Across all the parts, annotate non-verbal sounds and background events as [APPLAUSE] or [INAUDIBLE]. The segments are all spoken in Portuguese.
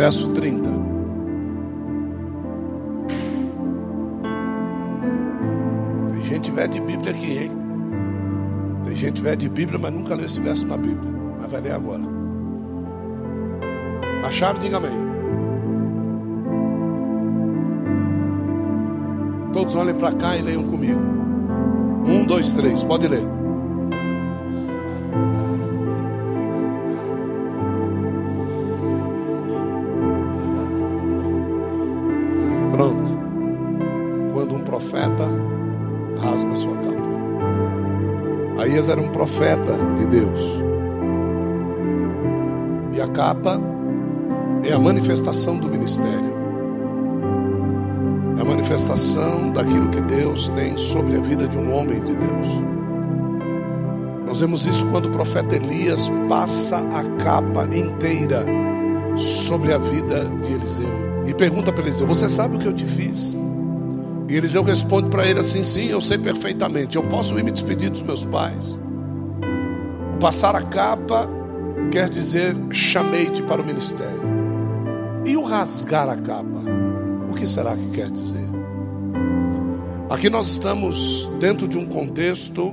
verso 30. Tem gente velha de Bíblia aqui, hein? Tem gente velha de Bíblia, mas nunca leu esse verso na Bíblia. Mas vai ler agora. Acharam? Diga amém. Todos olhem para cá e leiam comigo. Um, dois, três. Pode ler. Profeta de Deus. E a capa é a manifestação do ministério. É a manifestação daquilo que Deus tem sobre a vida de um homem de Deus. Nós vemos isso quando o profeta Elias passa a capa inteira sobre a vida de Eliseu. E pergunta para Eliseu: Você sabe o que eu te fiz? E Eliseu responde para ele assim: Sim, eu sei perfeitamente. Eu posso ir me despedir dos meus pais. Passar a capa quer dizer chamei-te para o ministério. E o rasgar a capa? O que será que quer dizer? Aqui nós estamos dentro de um contexto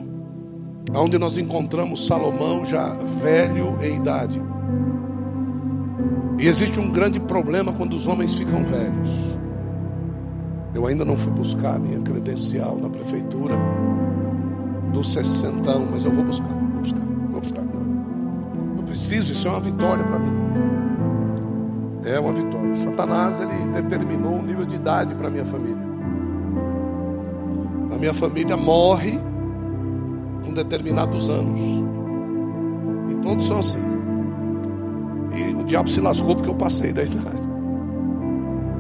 onde nós encontramos Salomão já velho em idade. E existe um grande problema quando os homens ficam velhos. Eu ainda não fui buscar minha credencial na prefeitura do sessentão, mas eu vou buscar, preciso, isso é uma vitória para mim. É uma vitória. Satanás ele determinou um nível de idade para minha família. A minha família morre com determinados anos. E todos são assim diabo se lascou porque eu passei da [LAUGHS] idade.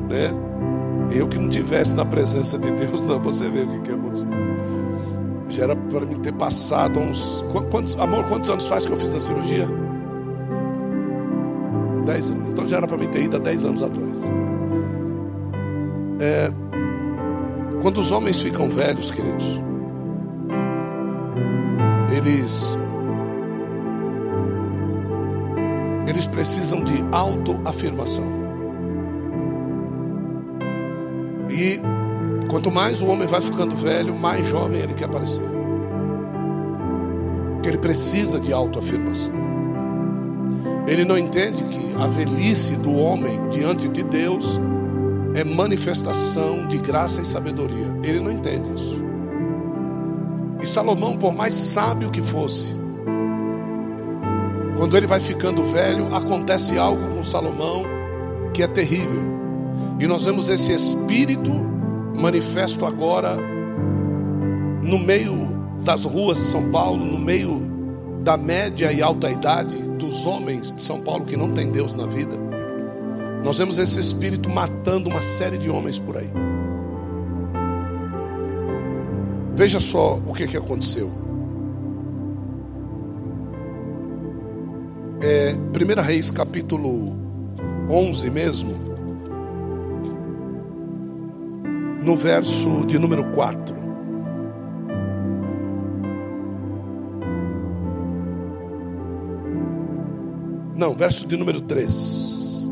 Né? Eu que não tivesse na presença de Deus, não, você vê o que, que aconteceu. Já era para mim ter passado uns. Quantos, amor, quantos anos faz que eu fiz a cirurgia? Dez anos. Então já era para mim ter ido há dez anos atrás. É, quando os homens ficam velhos, queridos, eles eles precisam de autoafirmação. E quanto mais o homem vai ficando velho, mais jovem ele quer parecer. Porque ele precisa de autoafirmação. Ele não entende que a velhice do homem diante de Deus é manifestação de graça e sabedoria. Ele não entende isso. E Salomão, por mais sábio que fosse, quando ele vai ficando velho, acontece algo com Salomão que é terrível. E nós vemos esse espírito manifesto agora no meio das ruas de São Paulo, no meio da média e alta idade dos homens de São Paulo que não tem Deus na vida. Nós vemos esse espírito matando uma série de homens por aí. Veja só o que, que aconteceu. é, 1 Reis capítulo 11 mesmo, no verso de número 4. Não, verso de número 3.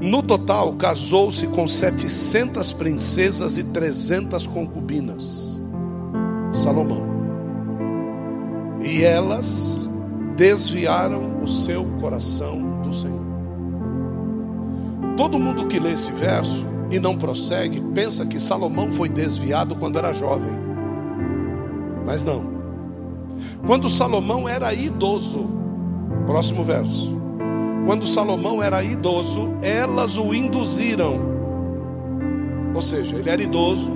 No total, casou-se com 700 princesas e 300 concubinas. Salomão. E elas desviaram o seu coração do Senhor. Todo mundo que lê esse verso e não prossegue, pensa que Salomão foi desviado quando era jovem. Mas não. Quando Salomão era idoso, próximo verso. Quando Salomão era idoso, elas o induziram. Ou seja, ele era idoso.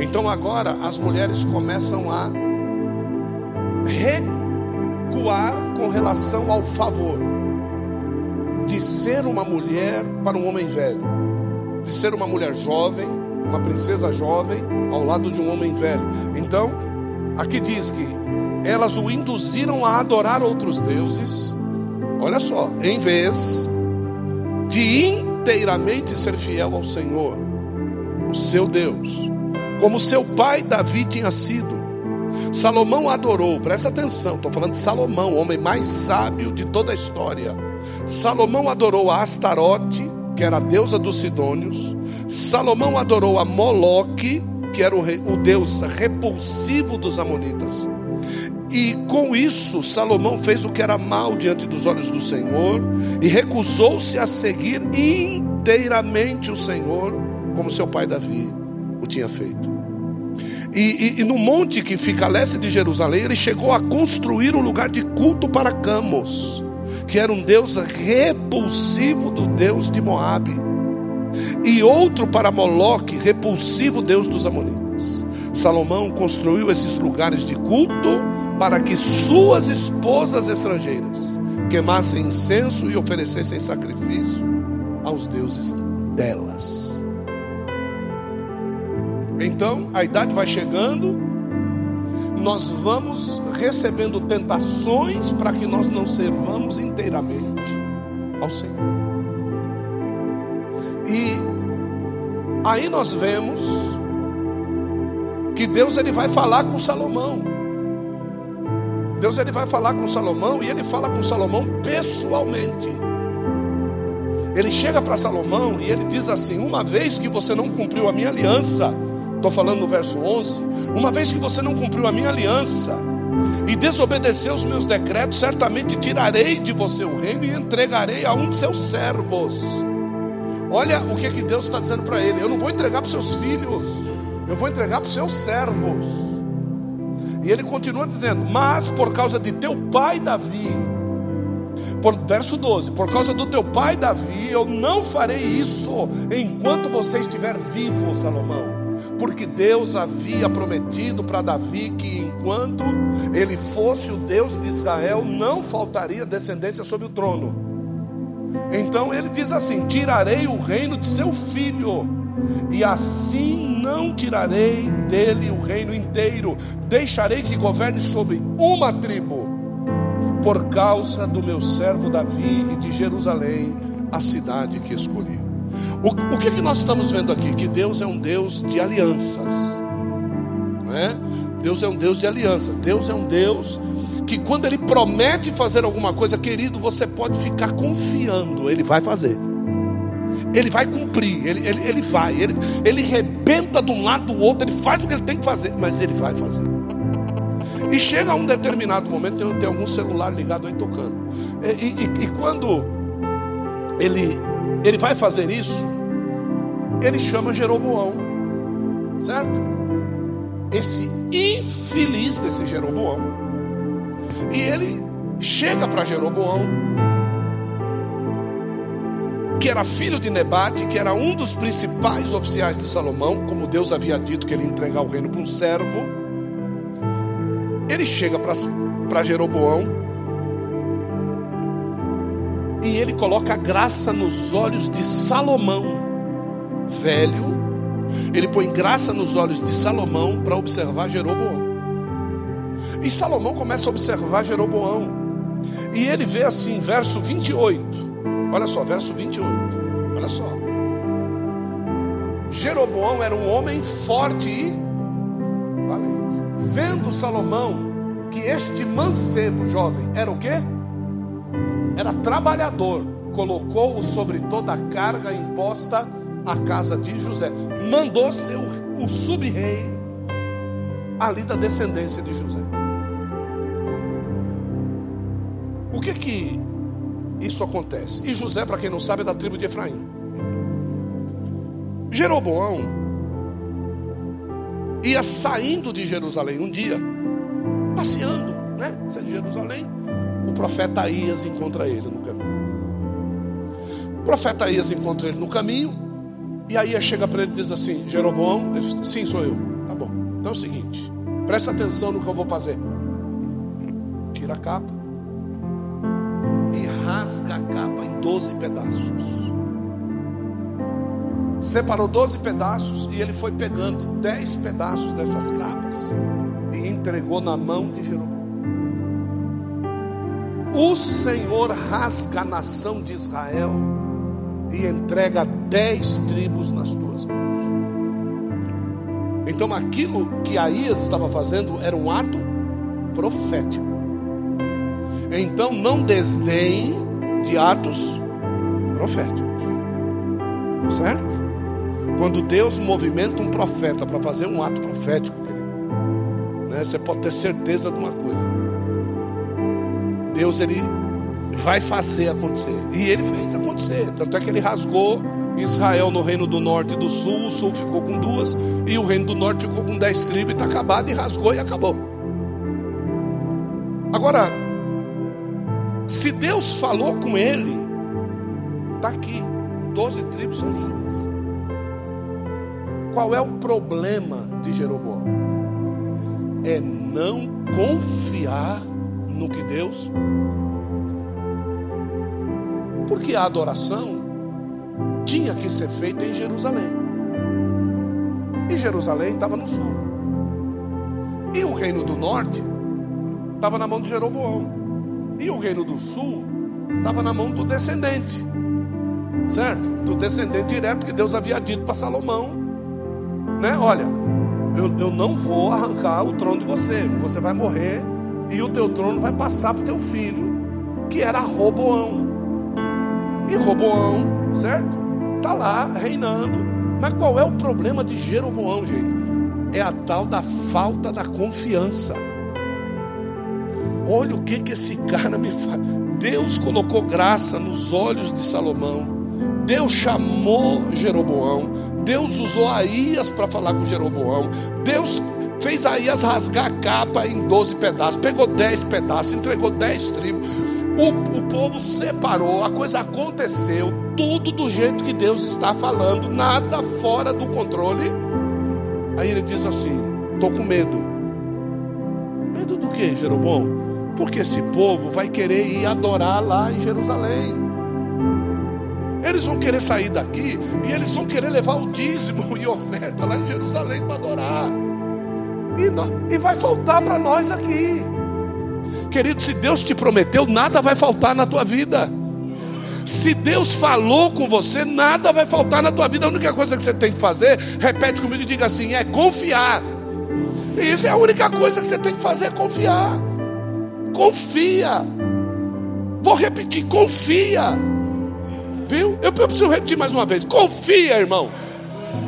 Então agora as mulheres começam a recuar com relação ao favor de ser uma mulher para um homem velho, de ser uma mulher jovem, uma princesa jovem ao lado de um homem velho. Então, aqui diz que elas o induziram a adorar outros deuses. Olha só, em vez de inteiramente ser fiel ao Senhor, o seu Deus, como seu pai Davi tinha sido. Salomão adorou, presta atenção, estou falando de Salomão, o homem mais sábio de toda a história. Salomão adorou a Astarote, que era a deusa dos Sidônios. Salomão adorou a Moloque, que era o, rei, o deus repulsivo dos Amonitas. E com isso, Salomão fez o que era mal diante dos olhos do Senhor e recusou-se a seguir inteiramente o Senhor, como seu pai Davi o tinha feito. E, e, e, no monte que fica a leste de Jerusalém, ele chegou a construir um lugar de culto para Camos, que era um deus repulsivo do deus de Moabe, e outro para Moloque, repulsivo deus dos Amonitas. Salomão construiu esses lugares de culto para que suas esposas estrangeiras queimassem incenso e oferecessem sacrifício aos deuses delas. Então, a idade vai chegando, nós vamos recebendo tentações para que nós não servamos inteiramente ao Senhor. E aí nós vemos que Deus ele vai falar com Salomão. Deus ele vai falar com Salomão e ele fala com Salomão pessoalmente. Ele chega para Salomão e ele diz assim: Uma vez que você não cumpriu a minha aliança, Estou falando no verso 11. Uma vez que você não cumpriu a minha aliança e desobedeceu os meus decretos, certamente tirarei de você o reino e entregarei a um de seus servos. Olha o que, que Deus está dizendo para ele: Eu não vou entregar para seus filhos, eu vou entregar para os seus servos. E ele continua dizendo: Mas por causa de teu pai Davi, por, verso 12: Por causa do teu pai Davi, eu não farei isso enquanto você estiver vivo, Salomão porque Deus havia prometido para Davi que enquanto ele fosse o Deus de Israel, não faltaria descendência sobre o trono. Então ele diz assim: Tirarei o reino de seu filho, e assim não tirarei dele o reino inteiro, deixarei que governe sobre uma tribo, por causa do meu servo Davi e de Jerusalém, a cidade que escolhi. O, o que, que nós estamos vendo aqui? Que Deus é um Deus de alianças. Não é? Deus é um Deus de alianças. Deus é um Deus que quando Ele promete fazer alguma coisa, querido, você pode ficar confiando, Ele vai fazer. Ele vai cumprir, ele, ele, ele vai, ele, ele rebenta de um lado do outro, ele faz o que ele tem que fazer, mas ele vai fazer. E chega a um determinado momento, tem, tem algum celular ligado aí tocando. E, e, e quando ele ele vai fazer isso, ele chama Jeroboão, certo? Esse infeliz desse Jeroboão, e ele chega para Jeroboão, que era filho de Nebate, que era um dos principais oficiais de Salomão, como Deus havia dito que ele ia entregar o reino para um servo. Ele chega para Jeroboão e ele coloca a graça nos olhos de Salomão, velho. Ele põe graça nos olhos de Salomão para observar Jeroboão. E Salomão começa a observar Jeroboão. E ele vê assim, verso 28. Olha só, verso 28. Olha só. Jeroboão era um homem forte e valente. Vendo Salomão que este mancebo jovem era o quê? era trabalhador, colocou-o sobre toda a carga imposta à casa de José. Mandou ser o, sub-rei ali da descendência de José. O que que isso acontece? E José, para quem não sabe, é da tribo de Efraim. Jeroboão ia saindo de Jerusalém um dia, passeando, né? Saindo de Jerusalém, o profeta Aías encontra ele no caminho. O profeta Aías encontra ele no caminho, e Aías chega para ele e diz assim: Jeroboão, sim, sou eu. Tá bom. Então é o seguinte, presta atenção no que eu vou fazer. Tira a capa rasga a capa em 12 pedaços. Separou 12 pedaços e ele foi pegando 10 pedaços dessas capas e entregou na mão de Jeroboão. O Senhor rasga a nação de Israel e entrega dez tribos nas tuas mãos. Então aquilo que Aías estava fazendo era um ato profético. Então não desdenhe de atos proféticos. Certo? Quando Deus movimenta um profeta para fazer um ato profético, querido, né, você pode ter certeza de uma coisa. Deus ele vai fazer acontecer. E ele fez acontecer. Tanto é que ele rasgou Israel no reino do norte e do sul, o sul ficou com duas, e o reino do norte ficou com dez tribos, e está acabado, e rasgou e acabou. Agora, se Deus falou com ele, está aqui, doze tribos são suas. Qual é o problema de Jeroboão? É não confiar no que Deus. Porque a adoração tinha que ser feita em Jerusalém. E Jerusalém estava no sul. E o reino do norte estava na mão de Jeroboão. E o reino do sul estava na mão do descendente. Certo? Do descendente direto que Deus havia dito para Salomão. Né? Olha, eu, eu não vou arrancar o trono de você. Você vai morrer e o teu trono vai passar para o teu filho, que era Roboão. E Roboão, certo? Está lá reinando. Mas qual é o problema de Jeroboão, gente? É a tal da falta da confiança. Olha o que, que esse cara me faz. Deus colocou graça nos olhos de Salomão. Deus chamou Jeroboão. Deus usou Aías para falar com Jeroboão. Deus fez Aías rasgar a capa em 12 pedaços. Pegou 10 pedaços, entregou 10 tribos. O, o povo separou, a coisa aconteceu, tudo do jeito que Deus está falando, nada fora do controle. Aí ele diz assim: estou com medo. Medo do que, Jeroboão? Porque esse povo vai querer ir adorar lá em Jerusalém. Eles vão querer sair daqui e eles vão querer levar o dízimo e oferta lá em Jerusalém para adorar. E, e vai faltar para nós aqui. Querido, se Deus te prometeu, nada vai faltar na tua vida. Se Deus falou com você, nada vai faltar na tua vida. A única coisa que você tem que fazer, repete comigo e diga assim: é confiar. Isso é a única coisa que você tem que fazer, é confiar. Confia. Vou repetir: confia. Viu? Eu, preciso repetir mais uma vez: confia, irmão.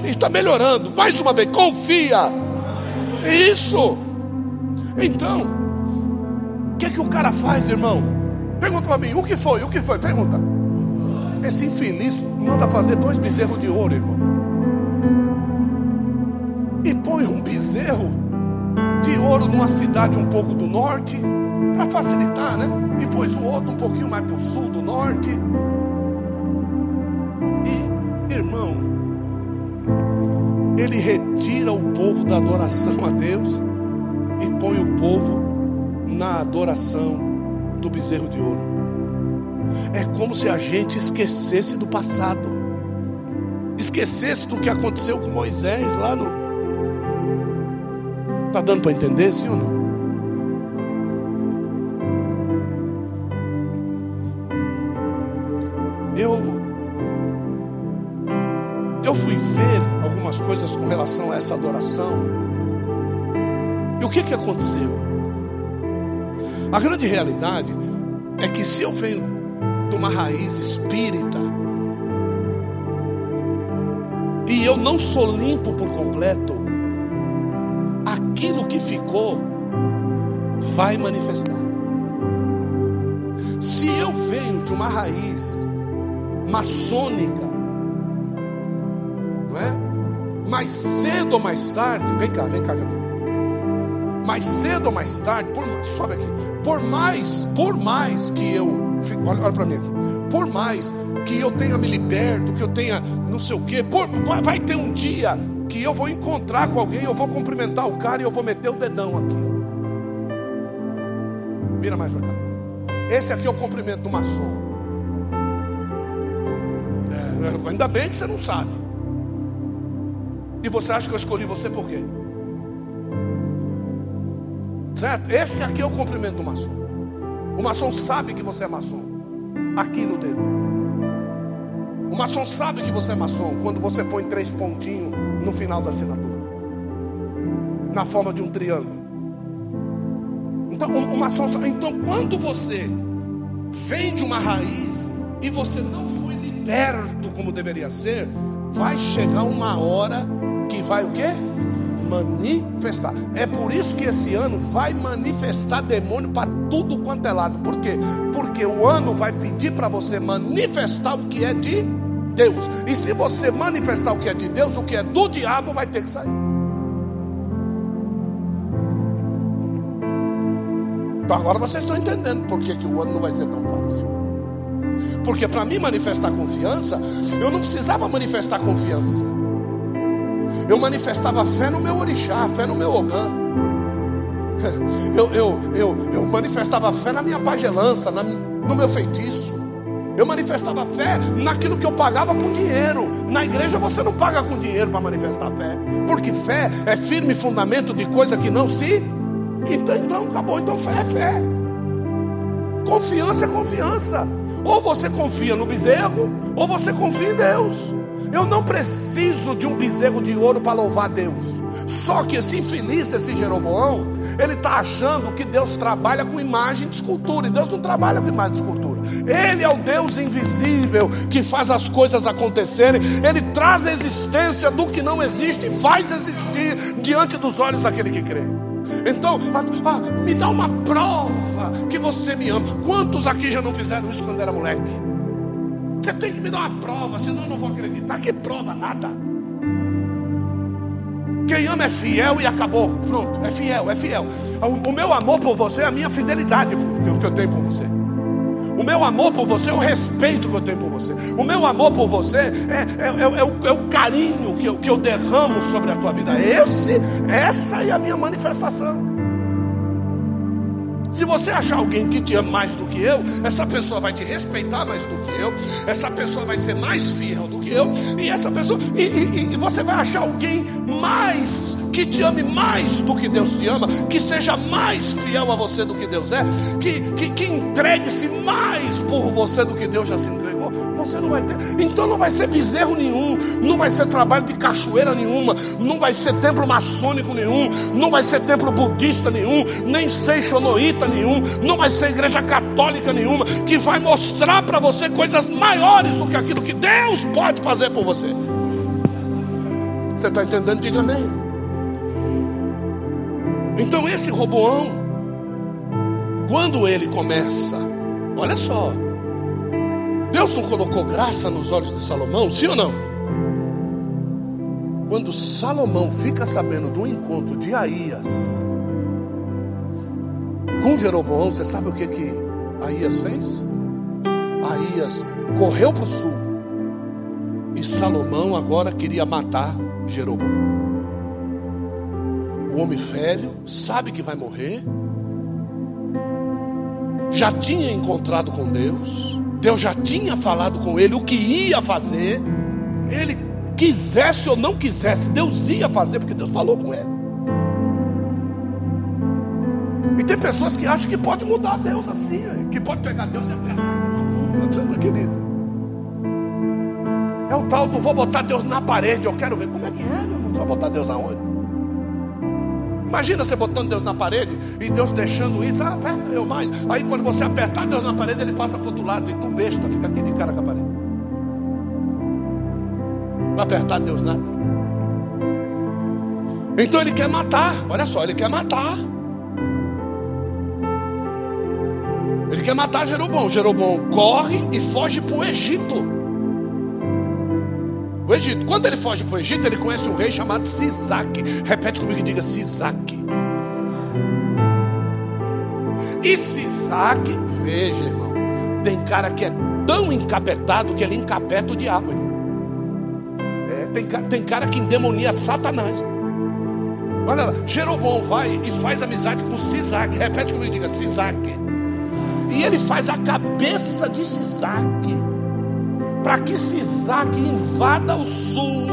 Está melhorando. Mais uma vez: confia. Isso. Então, que, que o cara faz, irmão? Pergunta para mim, o que foi? O que foi? Pergunta. Esse infeliz manda fazer dois bezerros de ouro, irmão. E põe um bezerro de ouro numa cidade um pouco do norte, para facilitar, né? E pôs o outro um pouquinho mais para o sul do norte. E, irmão, ele retira o povo da adoração a Deus e põe o povo na adoração do bezerro de ouro. É como se a gente esquecesse do passado, esquecesse do que aconteceu com Moisés lá no. Está dando para entender, sim ou não? Essa adoração. E o que, que aconteceu? A grande realidade é que se eu venho de uma raiz espírita e eu não sou limpo por completo, aquilo que ficou vai manifestar. Se eu venho de uma raiz maçônica, Mais cedo ou mais tarde, vem cá, vem cá, mais cedo ou mais tarde, por, sobe aqui, por mais, por mais que eu, olha, olha para mim, por mais que eu tenha me liberto, que eu tenha não sei o que, vai, vai ter um dia que eu vou encontrar com alguém, eu vou cumprimentar o cara e eu vou meter o dedão aqui. Vira mais para cá. Esse aqui é o cumprimento do maçom. É, ainda bem que você não sabe. E você acha que eu escolhi você por quê? Certo? Esse aqui é o cumprimento do maçom. O maçom sabe que você é maçom. Aqui no dedo. O maçom sabe que você é maçom quando você põe três pontinhos no final da assinatura. Na forma de um triângulo. Então, o, maçom Então, quando você vem de uma raiz e você não foi liberto como deveria ser, vai chegar uma hora vai o quê? Manifestar. É por isso que esse ano vai manifestar demônio para tudo quanto é lado. Por quê? Porque o ano vai pedir para você manifestar o que é de Deus. E se você manifestar o que é de Deus, o que é do diabo vai ter que sair. Então agora vocês estão entendendo por que, que o ano não vai ser tão fácil. Porque para mim manifestar confiança, eu não precisava manifestar confiança. Eu manifestava fé no meu orixá, fé no meu ogã. Eu, eu, eu, eu manifestava fé na minha pagelança, na, no meu feitiço. Eu manifestava fé naquilo que eu pagava com dinheiro. Na igreja você não paga com dinheiro para manifestar fé. Porque fé é firme fundamento de coisa que não se então, então acabou. Então fé é fé. Confiança é confiança. Ou você confia no bezerro, ou você confia em Deus. Eu não preciso de um bezerro de ouro para louvar Deus. Só que esse infeliz, esse Jeroboão, ele está achando que Deus trabalha com imagem de escultura. E Deus não trabalha com imagem de escultura. Ele é o Deus invisível que faz as coisas acontecerem. Ele traz a existência do que não existe e faz existir diante dos olhos daquele que crê. Então, ah, ah, me dá uma prova que você me ama. Quantos aqui já não fizeram isso quando era moleque? Você tem que me dar uma prova, senão eu não vou acreditar. Que prova nada. Quem ama é fiel e acabou. Pronto, é fiel, é fiel. O, meu amor por você é a minha fidelidade que eu tenho por você. O meu amor por você é o respeito que eu tenho por você. O meu amor por você é, é, é, é o, é o, carinho que eu, que eu derramo sobre a tua vida. Esse, essa é a minha manifestação. Se você achar alguém que te ama mais do que eu, essa pessoa vai te respeitar mais do que eu, essa pessoa vai ser mais fiel do que eu, e essa pessoa, e, e, e você vai achar alguém mais que te ame mais do que Deus te ama, que seja mais fiel a você do que Deus é, que, que, que entregue-se mais por você do que Deus já se entregou. Você não vai ter, então não vai ser bezerro nenhum, não vai ser trabalho de cachoeira nenhuma, não vai ser templo maçônico nenhum, não vai ser templo budista nenhum, nem seixonoíta nenhum, não vai ser igreja católica nenhuma, que vai mostrar para você coisas maiores do que aquilo que Deus pode fazer por você. Você está entendendo? Diga amém. Então esse Roboão, quando ele começa, olha só, Deus não colocou graça nos olhos de Salomão, sim ou não? Quando Salomão fica sabendo do encontro de Aías com Jeroboão, você sabe o que que Aías fez? Aías correu para o sul e Salomão agora queria matar Jeroboão. O homem velho sabe que vai morrer, já tinha encontrado com Deus, Deus já tinha falado com ele o que ia fazer, ele quisesse ou não quisesse, Deus ia fazer, porque Deus falou com ele. E tem pessoas que acham que pode mudar Deus assim, que pode pegar Deus e apertar uma querido? É o tal do vou botar Deus na parede, eu quero ver. Como é que é, meu irmão? Você vai botar Deus aonde? Imagina você botando Deus na parede e Deus deixando ir, tá, aperta eu mais. Aí quando você apertar Deus na parede, ele passa para outro lado e tu besta, fica aqui de cara com a parede. Não apertar Deus nada. Então ele quer matar, olha só, ele quer matar. Ele quer matar Jeroboão. Jeroboão corre e foge para o Egito o Egito. Quando ele foge para o Egito, ele conhece um rei chamado Sisaque. Repete comigo e diga Sisaque. E Sisaque, veja, irmão, tem cara que é tão encapetado que ele encapeta o diabo. É, tem, tem cara que endemonia Satanás. Olha lá, Jeroboão vai e faz amizade com Sisaque. Repete comigo e diga Sisaque. E ele faz a cabeça de Sisaque para que Sisaque invada o sul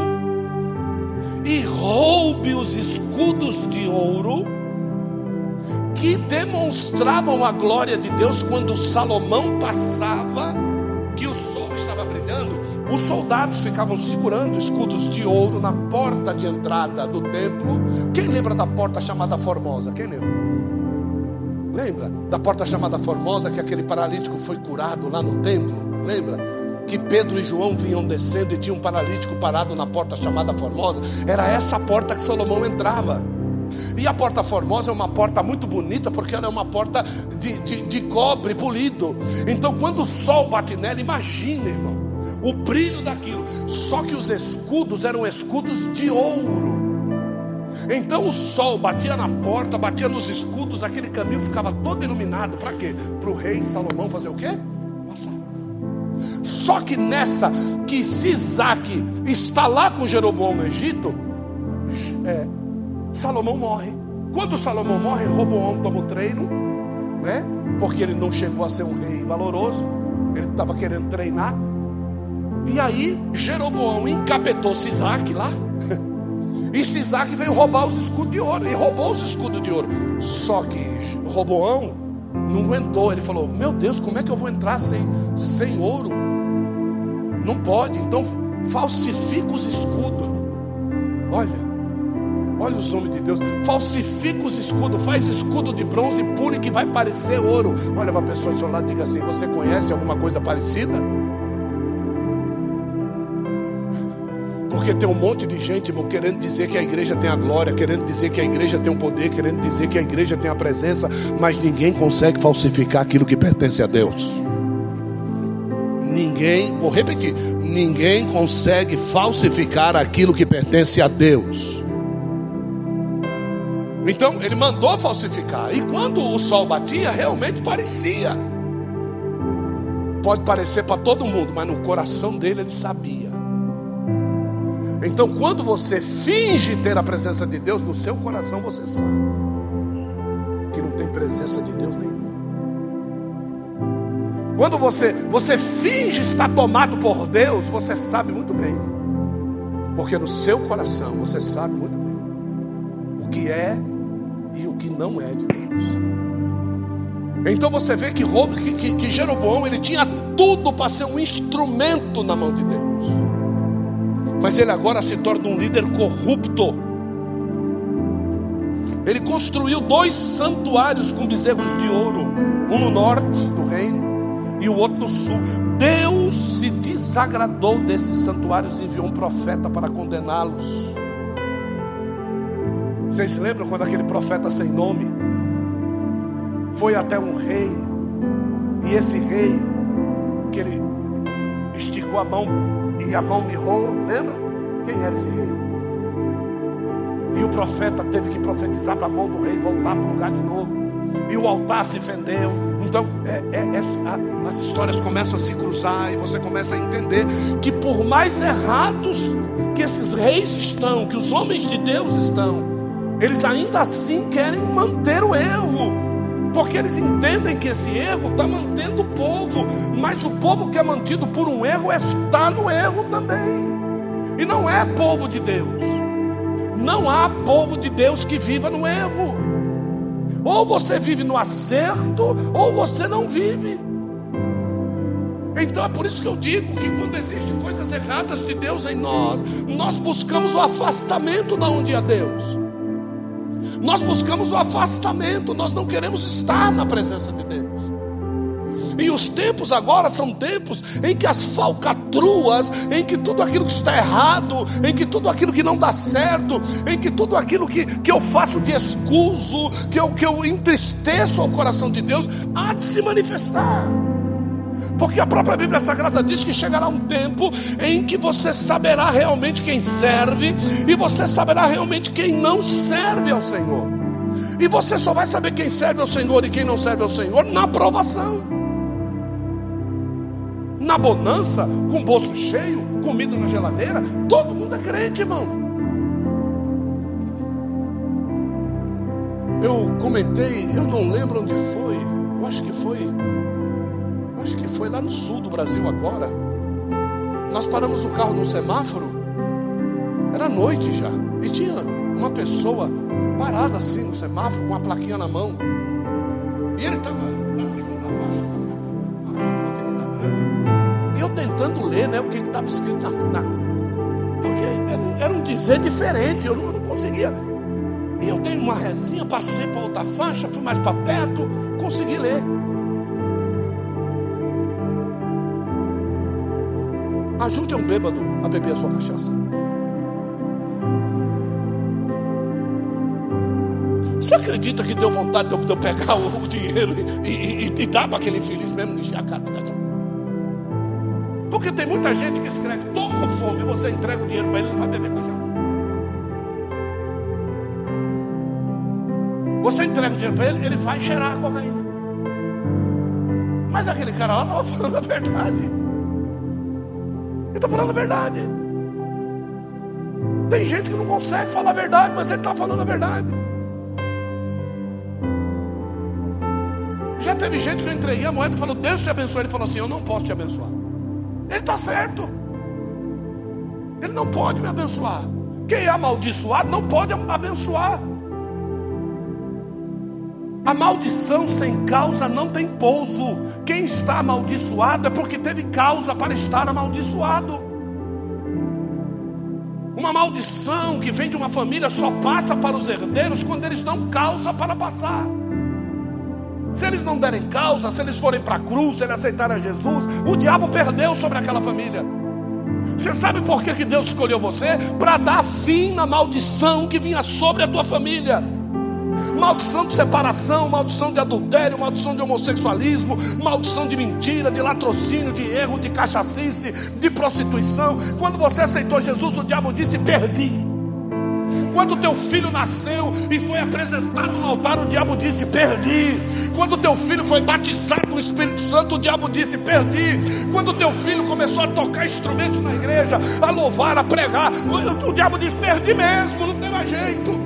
e roube os escudos de ouro que demonstravam a glória de Deus quando Salomão passava, que o sol estava brilhando, os soldados ficavam segurando escudos de ouro na porta de entrada do templo. Quem lembra da porta chamada Formosa? Quem lembra? Lembra da porta chamada Formosa, que aquele paralítico foi curado lá no templo? Lembra? Que Pedro e João vinham descendo e tinha um paralítico parado na porta chamada Formosa. Era essa porta que Salomão entrava. E a porta formosa é uma porta muito bonita, porque ela é uma porta de, de, de cobre polido. Então, quando o sol bate nela, imagina, irmão, o brilho daquilo. Só que os escudos eram escudos de ouro. Então o sol batia na porta, batia nos escudos, aquele caminho ficava todo iluminado. Para quê? Para o rei Salomão fazer o quê? Só que nessa que Sisaque está lá com Jeroboão no Egito, é, Salomão morre. Quando Salomão morre, Roboão toma o treino, né? Porque ele não chegou a ser um rei valoroso, ele estava querendo treinar. E aí Jeroboão encapetou Sisaque lá. [LAUGHS] E Sisaque veio roubar os escudos de ouro. E roubou os escudos de ouro. Só que Roboão não aguentou. Ele falou: Meu Deus, como é que eu vou entrar sem, sem ouro? Não pode. Então falsifica os escudos. Olha, Olha os homens de Deus. Falsifica os escudos, faz escudo de bronze puro que vai parecer ouro. Olha para a pessoa do seu lado e diga assim: Você conhece alguma coisa parecida? Porque tem um monte de gente, irmão, querendo dizer que a igreja tem a glória, querendo dizer que a igreja tem o poder, querendo dizer que a igreja tem a presença, mas ninguém consegue falsificar aquilo que pertence a Deus. Ninguém, vou repetir, ninguém consegue falsificar aquilo que pertence a Deus. Então ele mandou falsificar. E quando o sol batia, realmente parecia. Pode parecer para todo mundo, mas no coração dele ele sabia. Então quando você finge ter a presença de Deus, no seu coração você sabe que não tem presença de Deus nenhuma. Quando você, você finge estar tomado por Deus, você sabe muito bem. Porque no seu coração você sabe muito bem o que é e o que não é de Deus. Então você vê que, que, que, que Jeroboão ele tinha tudo para ser um instrumento na mão de Deus, mas ele agora se torna um líder corrupto. Ele construiu dois santuários com bezerros de ouro, um no norte do e o outro no sul. Deus se desagradou desses santuários e enviou um profeta para condená-los. Vocês lembram quando aquele profeta sem nome foi até um rei, e esse rei, que ele esticou a mão e a mão mirrou, lembra? Quem era esse rei? E o profeta teve que profetizar para a mão do rei voltar para o lugar de novo. E o altar se fendeu. Então, é, é, é, as histórias começam a se cruzar e você começa a entender que, por mais errados que esses reis estão, que os homens de Deus estão, eles ainda assim querem manter o erro, porque eles entendem que esse erro está mantendo o povo, mas o povo que é mantido por um erro está no erro também, e não é povo de Deus, não há povo de Deus que viva no erro, ou você vive no acerto, ou você não vive. Então é por isso que eu digo que quando existem coisas erradas de Deus em nós, nós buscamos o afastamento da onde é Deus. Nós buscamos o afastamento, nós não queremos estar na presença de Deus. E os tempos agora são tempos em que as falcatruas, em que tudo aquilo que está errado, em que tudo aquilo que não dá certo, em que tudo aquilo que, que eu faço de excuso, que eu, que eu entristeço ao coração de Deus, há de se manifestar. Porque a própria Bíblia Sagrada diz que chegará um tempo em que você saberá realmente quem serve e você saberá realmente quem não serve ao Senhor. E você só vai saber quem serve ao Senhor e quem não serve ao Senhor na aprovação. Na bonança, com o bolso cheio, comida na geladeira, todo mundo é crente, irmão. Eu comentei, eu não lembro onde foi, eu acho que foi acho que foi lá no sul do Brasil agora. Nós paramos o carro no semáforo, era noite já, e tinha uma pessoa parada assim no semáforo com a plaquinha na mão. E ele estava na segunda faixa, tentando ler né, o que estava escrito na. Porque era, um dizer diferente, eu não, eu não conseguia. E eu dei uma resinha, passei para outra faixa, fui mais para perto, conseguir ler. Ajude um bêbado a beber a sua cachaça. Você acredita que deu vontade de eu pegar o dinheiro e, e, e dar para aquele infeliz mesmo de cara? Porque tem muita gente que escreve, estou com fome, você entrega o dinheiro para ele, ele vai beber cachaça. Você entrega o dinheiro para ele, ele vai cheirar a cocaína. Mas aquele cara lá estava falando a verdade. Ele está falando a verdade. Tem gente que não consegue falar a verdade, mas ele está falando a verdade. Já teve gente que eu entreguei a moeda e falou, Deus te abençoe. Ele falou assim, eu não posso te abençoar. Ele está certo. Ele não pode me abençoar. Quem é amaldiçoado não pode abençoar. A maldição sem causa não tem pouso. Quem está amaldiçoado é porque teve causa para estar amaldiçoado. Uma maldição que vem de uma família só passa para os herdeiros quando eles dão causa para passar. Se eles não derem causa, se eles forem para a cruz, se eles aceitarem Jesus, o diabo perdeu sobre aquela família. Você sabe por que, que Deus escolheu você? Para dar fim na maldição que vinha sobre a tua família maldição de separação, maldição de adultério, maldição de homossexualismo, maldição de mentira, de latrocínio, de erro, de cachacice, de prostituição. Quando você aceitou Jesus, o diabo disse: Perdi. Quando teu filho nasceu e foi apresentado no altar, o diabo disse: Perdi. Quando teu filho foi batizado no Espírito Santo, o diabo disse: Perdi. Quando teu filho começou a tocar instrumentos na igreja, a louvar, a pregar, o, diabo disse: Perdi mesmo, não tem mais jeito.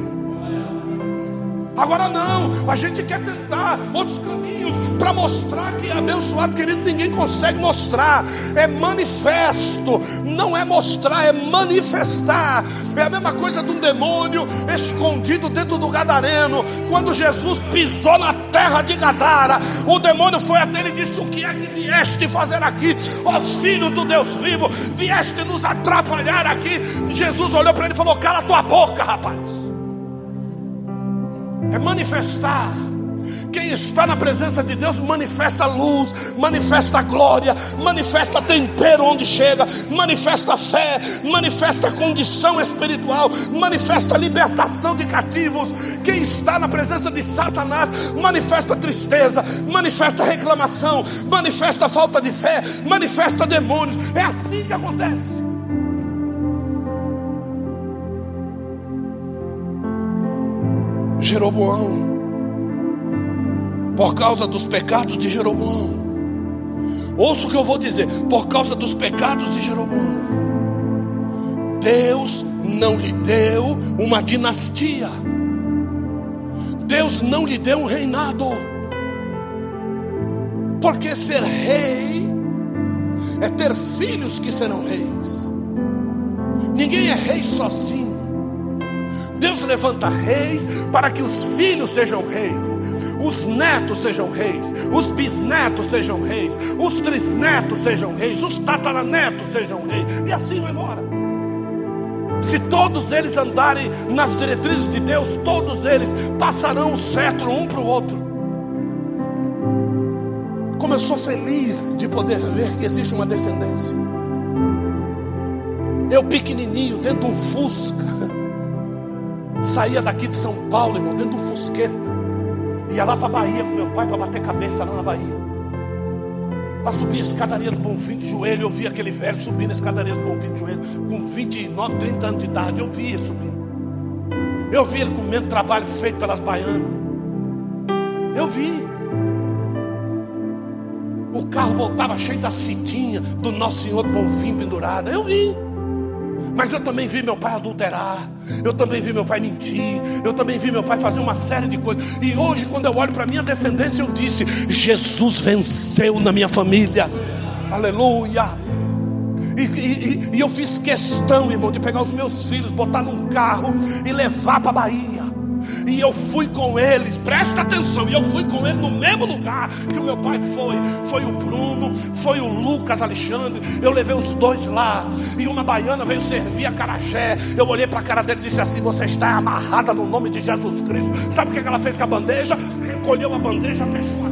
Agora não, a gente quer tentar outros caminhos para mostrar que é abençoado, querido, ninguém consegue mostrar. É manifesto, não é mostrar, é manifestar. É a mesma coisa de um demônio escondido dentro do gadareno. Quando Jesus pisou na terra de Gadara, o demônio foi até ele e disse: O que é que vieste fazer aqui? Ó filho do Deus vivo, vieste nos atrapalhar aqui. Jesus olhou para ele e falou: Cala tua boca, rapaz é manifestar. Quem está na presença de Deus manifesta luz, manifesta glória, manifesta tempero onde chega, manifesta fé, manifesta condição espiritual, manifesta libertação de cativos. Quem está na presença de Satanás manifesta tristeza, manifesta reclamação, manifesta falta de fé, manifesta demônios. É assim que acontece. Jeroboão, por causa dos pecados de Jeroboão. Ouça o que eu vou dizer, por causa dos pecados de Jeroboão. Deus não lhe deu uma dinastia. Deus não lhe deu um reinado. Porque ser rei é ter filhos que serão reis. Ninguém é rei sozinho. Deus levanta reis para que os filhos sejam reis, os netos sejam reis, os bisnetos sejam reis, os trisnetos sejam reis, os tataranetos sejam reis, e assim vai embora. Se todos eles andarem nas diretrizes de Deus, todos eles passarão o cetro um para o outro. Como eu sou feliz de poder ver que existe uma descendência. Eu pequenininho, dentro de um Fusca, Saía daqui de São Paulo, irmão, dentro do Fusqueta. Ia lá para a Bahia com meu pai para bater cabeça lá na Bahia. Para subir a escadaria do Bonfim de joelho, eu vi aquele velho subindo a escadaria do Bonfim de joelho, com 29, 30 anos de idade. Eu vi ele subindo. Eu vi ele comendo trabalho feito pelas baianas. Eu vi. O carro voltava cheio das fitinhas do Nosso Senhor Bonfim pendurada. Eu vi. Mas eu também vi meu pai adulterar. Eu também vi meu pai mentir. Eu também vi meu pai fazer uma série de coisas. E hoje, quando eu olho para minha descendência, eu disse: Jesus venceu na minha família. Aleluia. E, e, e eu fiz questão, irmão, de pegar os meus filhos, botar num carro e levar para a Bahia. E eu fui com eles, presta atenção, e eu fui com ele no mesmo lugar que o meu pai foi. Foi o Bruno, foi o Lucas Alexandre. Eu levei os dois lá. E uma baiana veio servir a carajé. Eu olhei para a cara dele e disse assim: Você está amarrada no nome de Jesus Cristo. Sabe o que ela fez com a bandeja? recolheu a bandeja, fechou a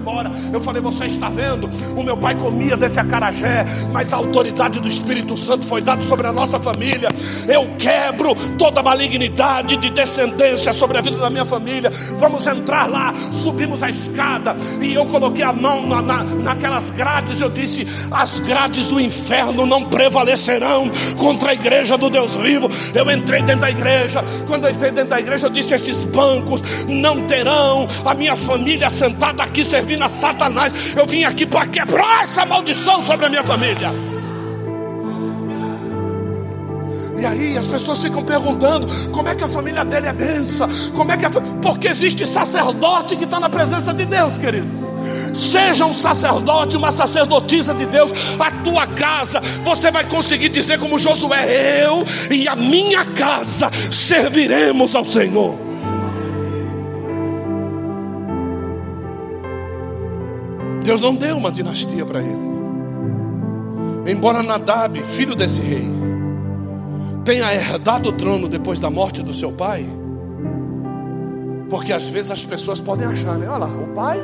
embora. Eu falei: Você está vendo? O meu pai comia desse acarajé, mas a autoridade do Espírito Santo foi dada sobre a nossa família. Eu quebro toda malignidade de descendência sobre a vida da minha família. Vamos entrar lá. Subimos a escada e eu coloquei a mão na, na, naquelas grades. Eu disse: As grades do inferno não prevalecerão contra a igreja do Deus vivo. Eu entrei dentro da igreja. Quando eu entrei dentro da igreja, eu disse: Esses bancos não terão a minha família sentada aqui servindo a Satanás. Eu vim aqui para quebrar essa maldição sobre a minha família. E aí as pessoas ficam perguntando como é que a família dele é benção, como é que a... porque existe sacerdote que está na presença de Deus, querido. Seja um sacerdote, uma sacerdotisa de Deus, a tua casa, você vai conseguir dizer como Josué: Eu e a minha casa serviremos ao Senhor. Deus não deu uma dinastia para ele. Embora Nadab, filho desse rei, tenha herdado o trono depois da morte do seu pai, porque às vezes as pessoas podem achar, né? Olha lá, o pai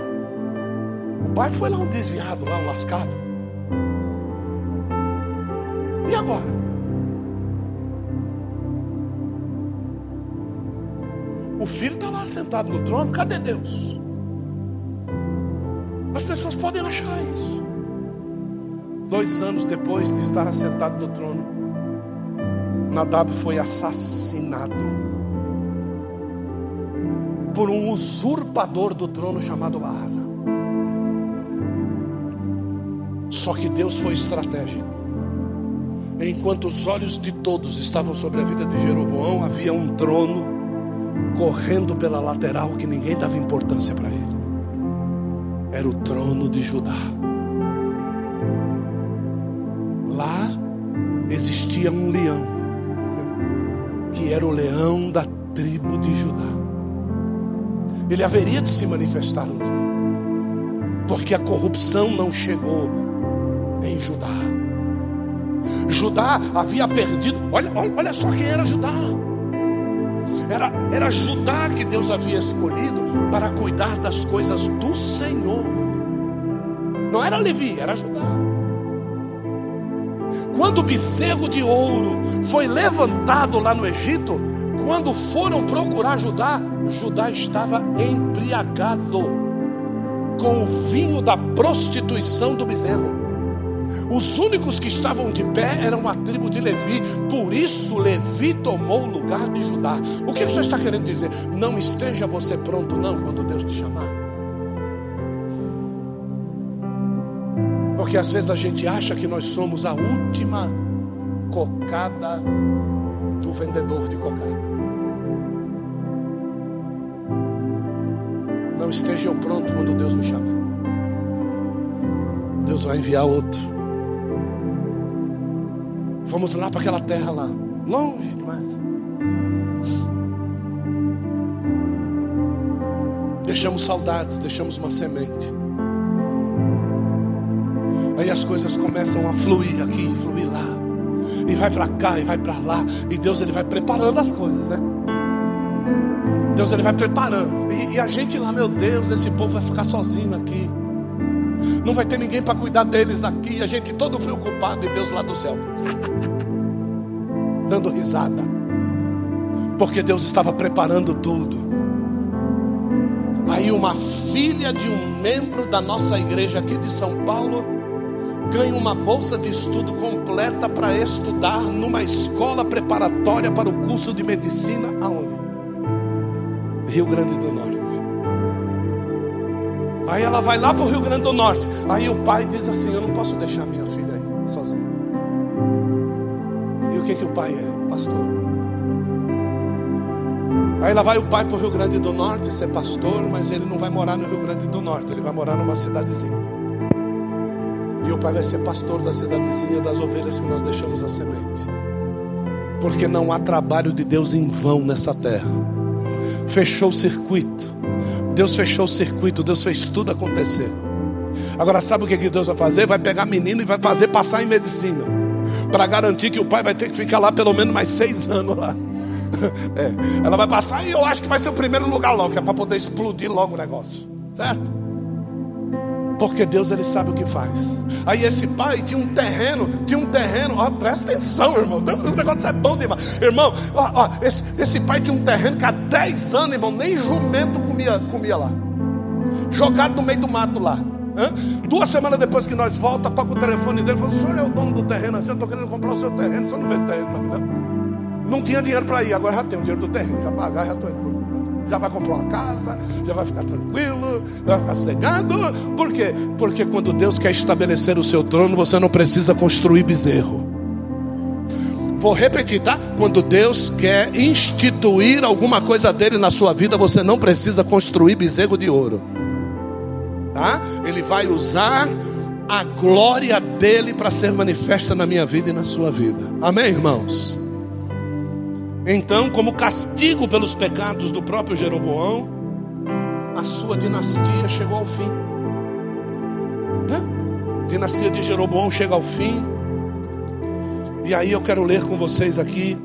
o pai foi lá um desviado, lá um lascado. E agora? O filho está lá sentado no trono, cadê Deus? As pessoas podem achar isso. Dois anos depois de estar assentado no trono, Nadab foi assassinado por um usurpador do trono chamado Asa. Só que Deus foi estratégico. Enquanto os olhos de todos estavam sobre a vida de Jeroboão, havia um trono correndo pela lateral que ninguém dava importância para ele. Era o trono de Judá. Lá existia um leão, que era o leão da tribo de Judá. Ele haveria de se manifestar um dia, porque a corrupção não chegou em Judá. Judá havia perdido. Olha, olha só quem era Judá. Era, era Judá que Deus havia escolhido para cuidar das coisas do Senhor. Não era Levi, era Judá. Quando o bezerro de ouro foi levantado lá no Egito, quando foram procurar Judá, Judá estava embriagado com o vinho da prostituição do bezerro. Os únicos que estavam de pé eram a tribo de Levi, por isso Levi tomou o lugar de Judá. O que o Senhor está querendo dizer? Não esteja você pronto, não, quando Deus te chamar. Porque às vezes a gente acha que nós somos a última cocada do vendedor de cocada. Não esteja eu pronto quando Deus me chamar. Deus vai enviar outro. Fomos lá para aquela terra lá, longe demais. Deixamos saudades, deixamos uma semente. Aí as coisas começam a fluir aqui, fluir lá. E vai para cá e vai para lá. E Deus ele vai preparando as coisas, né? Deus ele vai preparando. E, e a gente lá, meu Deus, esse povo vai ficar sozinho aqui. Não vai ter ninguém para cuidar deles aqui. A gente todo preocupado e Deus lá do céu. Dando risada. Porque Deus estava preparando tudo. Aí uma filha de um membro da nossa igreja aqui de São Paulo ganha uma bolsa de estudo completa para estudar numa escola preparatória para o curso de medicina aonde? Rio Grande do Norte. Aí ela vai lá para o Rio Grande do Norte. Aí o pai diz assim: Eu não posso deixar minha filha aí sozinha. E o que, que o pai é? Pastor. Aí lá vai o pai para o Rio Grande do Norte ser pastor, mas ele não vai morar no Rio Grande do Norte, ele vai morar numa cidadezinha. E o pai vai ser pastor da cidadezinha das ovelhas que nós deixamos a semente. Porque não há trabalho de Deus em vão nessa terra. Fechou o circuito Deus fechou o circuito, Deus fez tudo acontecer. Agora, sabe o que Deus vai fazer? Vai pegar menino e vai fazer passar em medicina. Para garantir que o pai vai ter que ficar lá pelo menos mais seis anos lá. [LAUGHS] é, ela vai passar e eu acho que vai ser o primeiro lugar logo, que é para poder explodir logo o negócio. Certo? Porque Deus ele sabe o que faz. Aí esse pai tinha um terreno, tinha um terreno, ó, presta atenção, irmão. O negócio é bom demais. Irmão, ó, ó, esse, esse pai tinha um terreno que há 10 anos, irmão, nem jumento comia, comia lá. Jogado no meio do mato lá. Hã? Duas semanas depois que nós volta, toca o telefone dele, falou: o senhor é o dono do terreno assim, eu estou querendo comprar o seu terreno, o senhor não vende terreno para mim, não? Não tinha dinheiro para ir, agora já tem o dinheiro do terreno, já pagar, já estou indo já vai comprar uma casa, já vai ficar tranquilo, vai ficar cegado. Por quê? Porque quando Deus quer estabelecer o seu trono, você não precisa construir bezerro. Vou repetir, tá? Quando Deus quer instituir alguma coisa dele na sua vida, você não precisa construir bezerro de ouro. Tá? Ele vai usar a glória dele para ser manifesta na minha vida e na sua vida. Amém, irmãos? Então, como castigo pelos pecados do próprio Jeroboão, a sua dinastia chegou ao fim. Né? Dinastia de Jeroboão chega ao fim. E aí eu quero ler com vocês aqui,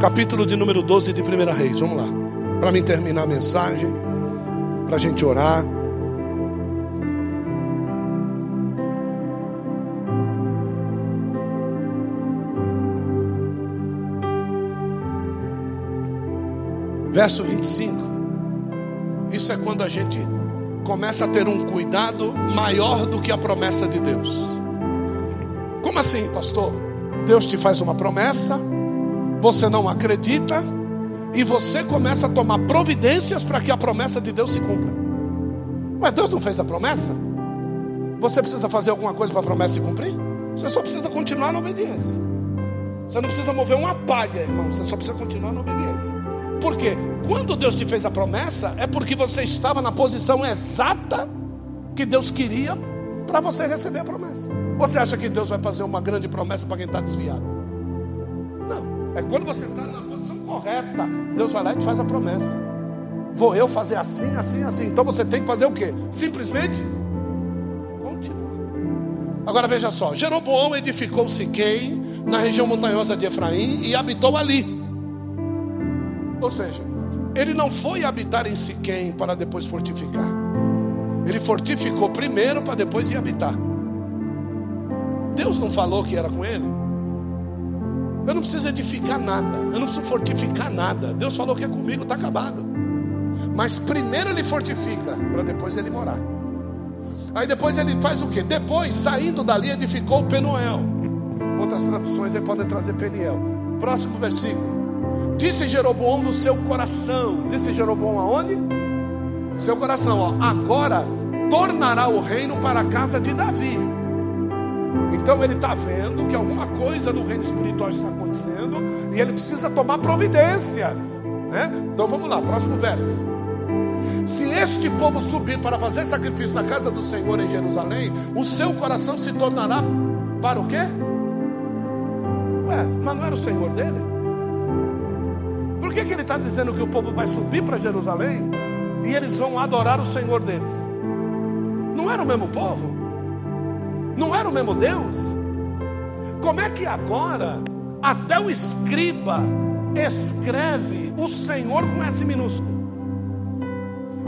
capítulo de número 12 de 1 Reis. Vamos lá, para mim terminar a mensagem, para a gente orar. Verso 25. Isso é quando a gente começa a ter um cuidado maior do que a promessa de Deus. Como assim, pastor? Deus te faz uma promessa, você não acredita, e você começa a tomar providências para que a promessa de Deus se cumpra. Mas Deus não fez a promessa? Você precisa fazer alguma coisa para a promessa se cumprir? Você só precisa continuar na obediência. Você não precisa mover uma palha, irmão. Você só precisa continuar na obediência. Porque quando Deus te fez a promessa, é porque você estava na posição exata que Deus queria para você receber a promessa. Você acha que Deus vai fazer uma grande promessa para quem está desviado? Não. É quando você está na posição correta, Deus vai lá e te faz a promessa. Vou eu fazer assim, assim, assim. Então você tem que fazer o quê? Simplesmente continuar. Agora veja só: Jeroboão edificou Siquém na região montanhosa de Efraim e habitou ali. Ou seja, ele não foi habitar em Siquém para depois fortificar. Ele fortificou primeiro para depois ir habitar. Deus não falou que era com ele. Eu não preciso edificar nada, eu não preciso fortificar nada. Deus falou que é comigo, está acabado. Mas primeiro ele fortifica, para depois ele morar. Aí depois ele faz o que? Depois, saindo dali, edificou Penuel. Outras traduções aí podem trazer Peniel. Próximo versículo. Disse Jeroboão no seu coração. Disse Jeroboão aonde? Seu coração, ó. Agora tornará o reino para a casa de Davi. Então ele está vendo que alguma coisa no reino espiritual está acontecendo e ele precisa tomar providências. Né? Então vamos lá, próximo verso. Se este povo subir para fazer sacrifício na casa do Senhor em Jerusalém, o seu coração se tornará para o quê? Ué, mas não era o Senhor dele? Por que, que ele está dizendo que o povo vai subir para Jerusalém e eles vão adorar o Senhor deles? Não era o mesmo povo? Não era o mesmo Deus? Como é que agora até o escriba escreve o Senhor com S minúsculo?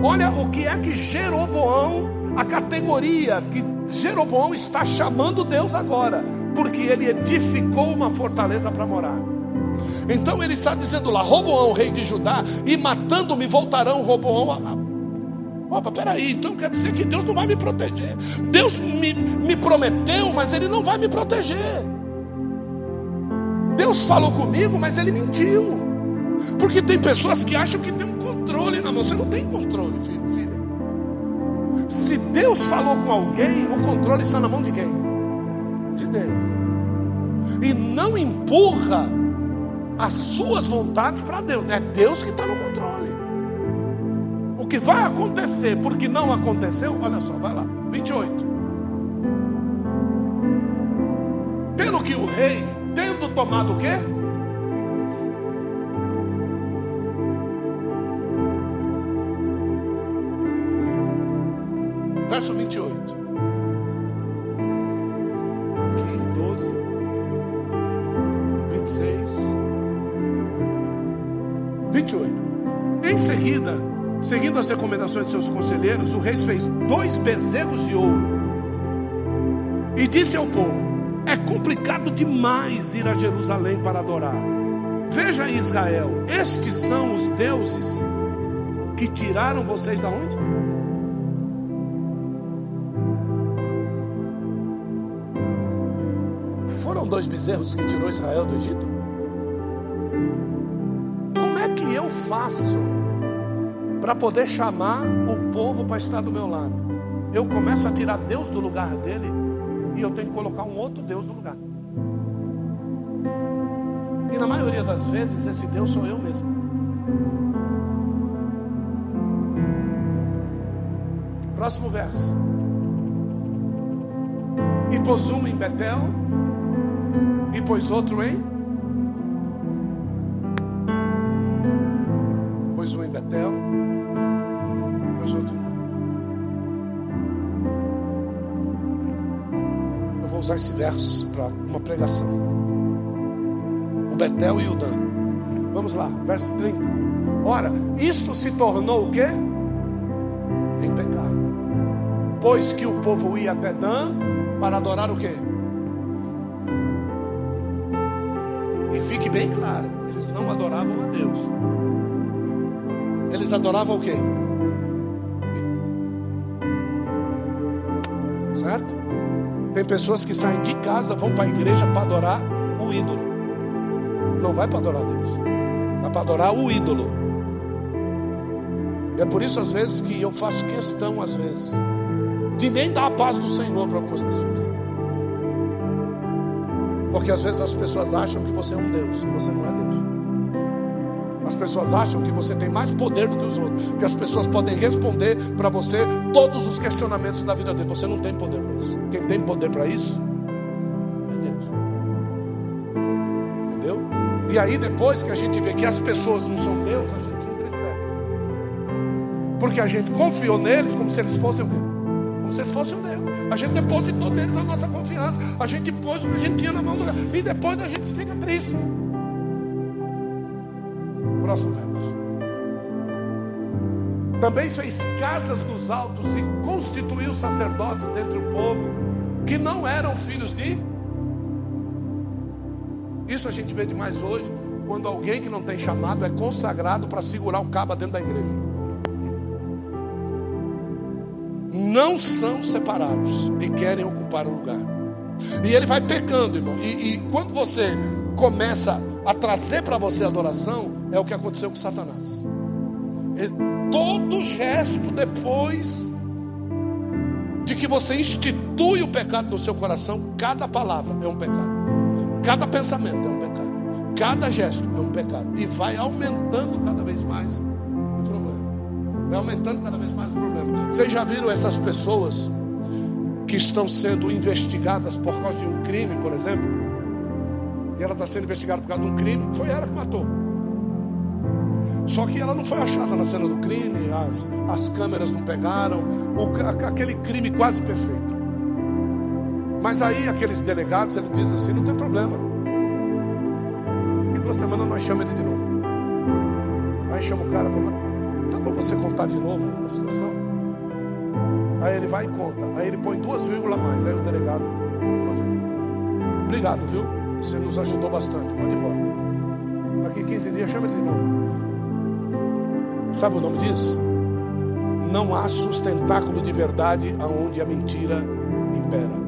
Olha o que é que Jeroboão, a categoria que Jeroboão está chamando Deus agora, porque ele edificou uma fortaleza para morar. Então ele está dizendo lá: Roboão, rei de Judá, e matando-me voltarão Roboão. Opa, peraí, então quer dizer que Deus não vai me proteger. Deus me, me prometeu, mas Ele não vai me proteger. Deus falou comigo, mas Ele mentiu. Porque tem pessoas que acham que tem um controle na mão. Você não tem controle, filho, filha. Se Deus falou com alguém, o controle está na mão de quem? De Deus. E não empurra as suas vontades para Deus. É Deus que está no controle. O que vai acontecer porque não aconteceu, olha só, vai lá, 28. Pelo que o rei, tendo tomado o quê? Verso 28. 28. Em seguida, seguindo as recomendações de seus conselheiros, o rei fez dois bezerros de ouro e disse ao povo: É complicado demais ir a Jerusalém para adorar. Veja Israel, estes são os deuses que tiraram vocês da onde? Foram dois bezerros que tirou Israel do Egito? Para poder chamar o povo para estar do meu lado? Eu começo a tirar Deus do lugar dele e eu tenho que colocar um outro Deus no lugar. E na maioria das vezes esse Deus sou eu mesmo. Próximo verso. E pôs um em Betel, e pôs outro em. Usar esse verso para uma pregação. O Betel e o Dan. Vamos lá, verso 30. Ora, isto se tornou o quê? Em pecado pois que o povo ia até Dan para adorar o quê? E fique bem claro, eles não adoravam a Deus. Eles adoravam o quê? Certo? Tem pessoas que saem de casa, vão para a igreja para adorar o ídolo. Não vai para adorar Deus. Vai para adorar o ídolo. É por isso às vezes que eu faço questão às vezes de nem dar a paz do Senhor para algumas pessoas. Porque às vezes as pessoas acham que você é um Deus e você não é Deus. As pessoas acham que você tem mais poder do que os outros, que as pessoas podem responder para você todos os questionamentos da vida dele. Você não tem poder para isso. Quem tem poder para isso é Deus. Entendeu? E aí depois que a gente vê que as pessoas não são Deus, a gente se entristece. Porque a gente confiou neles como se eles fossem Deus como se fosse um Deus. A gente depositou neles a nossa confiança. A gente pôs o que a gente tinha na mão do E depois a gente fica triste. Próximo verso. Também fez casas nos altos e constituiu sacerdotes dentre o povo que não eram filhos de. Isso a gente vê demais hoje, quando alguém que não tem chamado é consagrado para segurar o cabo dentro da igreja. não são separados e querem ocupar o lugar. E ele vai pecando, irmão. E, e quando você começa a trazer para você adoração, é o que aconteceu com Satanás. E todo o resto depois de que você institui o pecado no seu coração, cada palavra é um pecado, cada pensamento é um pecado, cada gesto é um pecado, e vai aumentando cada vez mais Vai aumentando cada vez mais o problema. Vocês já viram essas pessoas que estão sendo investigadas por causa de um crime, por exemplo? E ela está sendo investigada por causa de um crime, foi ela que matou. Só que ela não foi achada na cena do crime, as, as câmeras não pegaram, o, aquele crime quase perfeito. Mas aí aqueles delegados, ele diz assim, não tem problema. Em duas semanas nós chamamos ele de novo. Aí chama o cara para Dá para você contar de novo a situação? Aí ele vai e conta. Aí ele põe duas vírgulas mais. Aí o delegado, duas Obrigado, viu? Você nos ajudou bastante. Pode ir embora. Daqui 15 dias, chama ele de novo. Sabe o nome disso? Não há sustentáculo de verdade aonde a mentira impera.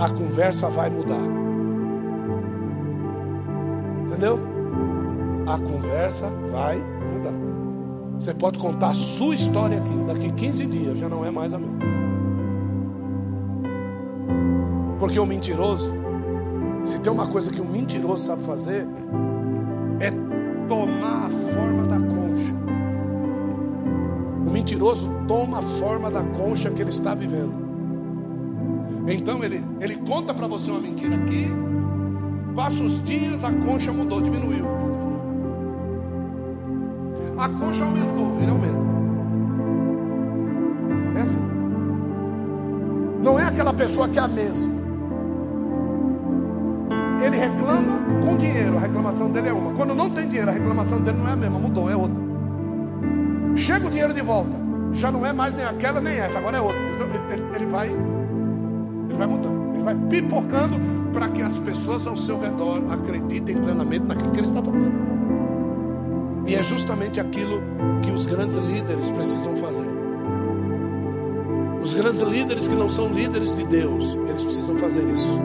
A conversa vai mudar. Entendeu? A conversa vai você pode contar a sua história aqui. Daqui 15 dias já não é mais a minha. Porque o mentiroso, se tem uma coisa que o mentiroso sabe fazer, é tomar Toma a forma da concha que ele está vivendo. Então ele, ele conta para você uma mentira aqui, passa os dias, a concha mudou, diminuiu a concha aumentou, ele aumenta. É assim. Não é aquela pessoa que é a mesma. ele reclama com dinheiro, a reclamação dele é uma. Quando não tem dinheiro, a reclamação dele não é a mesma, mudou, é outra. Chega o dinheiro de volta, já não é mais nem aquela nem essa, agora é outra. Então ele, ele vai, ele vai mudando, ele vai pipocando para que as pessoas ao seu redor acreditem plenamente naquilo que ele está falando. E é justamente aquilo que os grandes líderes precisam fazer. Os grandes líderes que não são líderes de Deus, eles precisam fazer isso.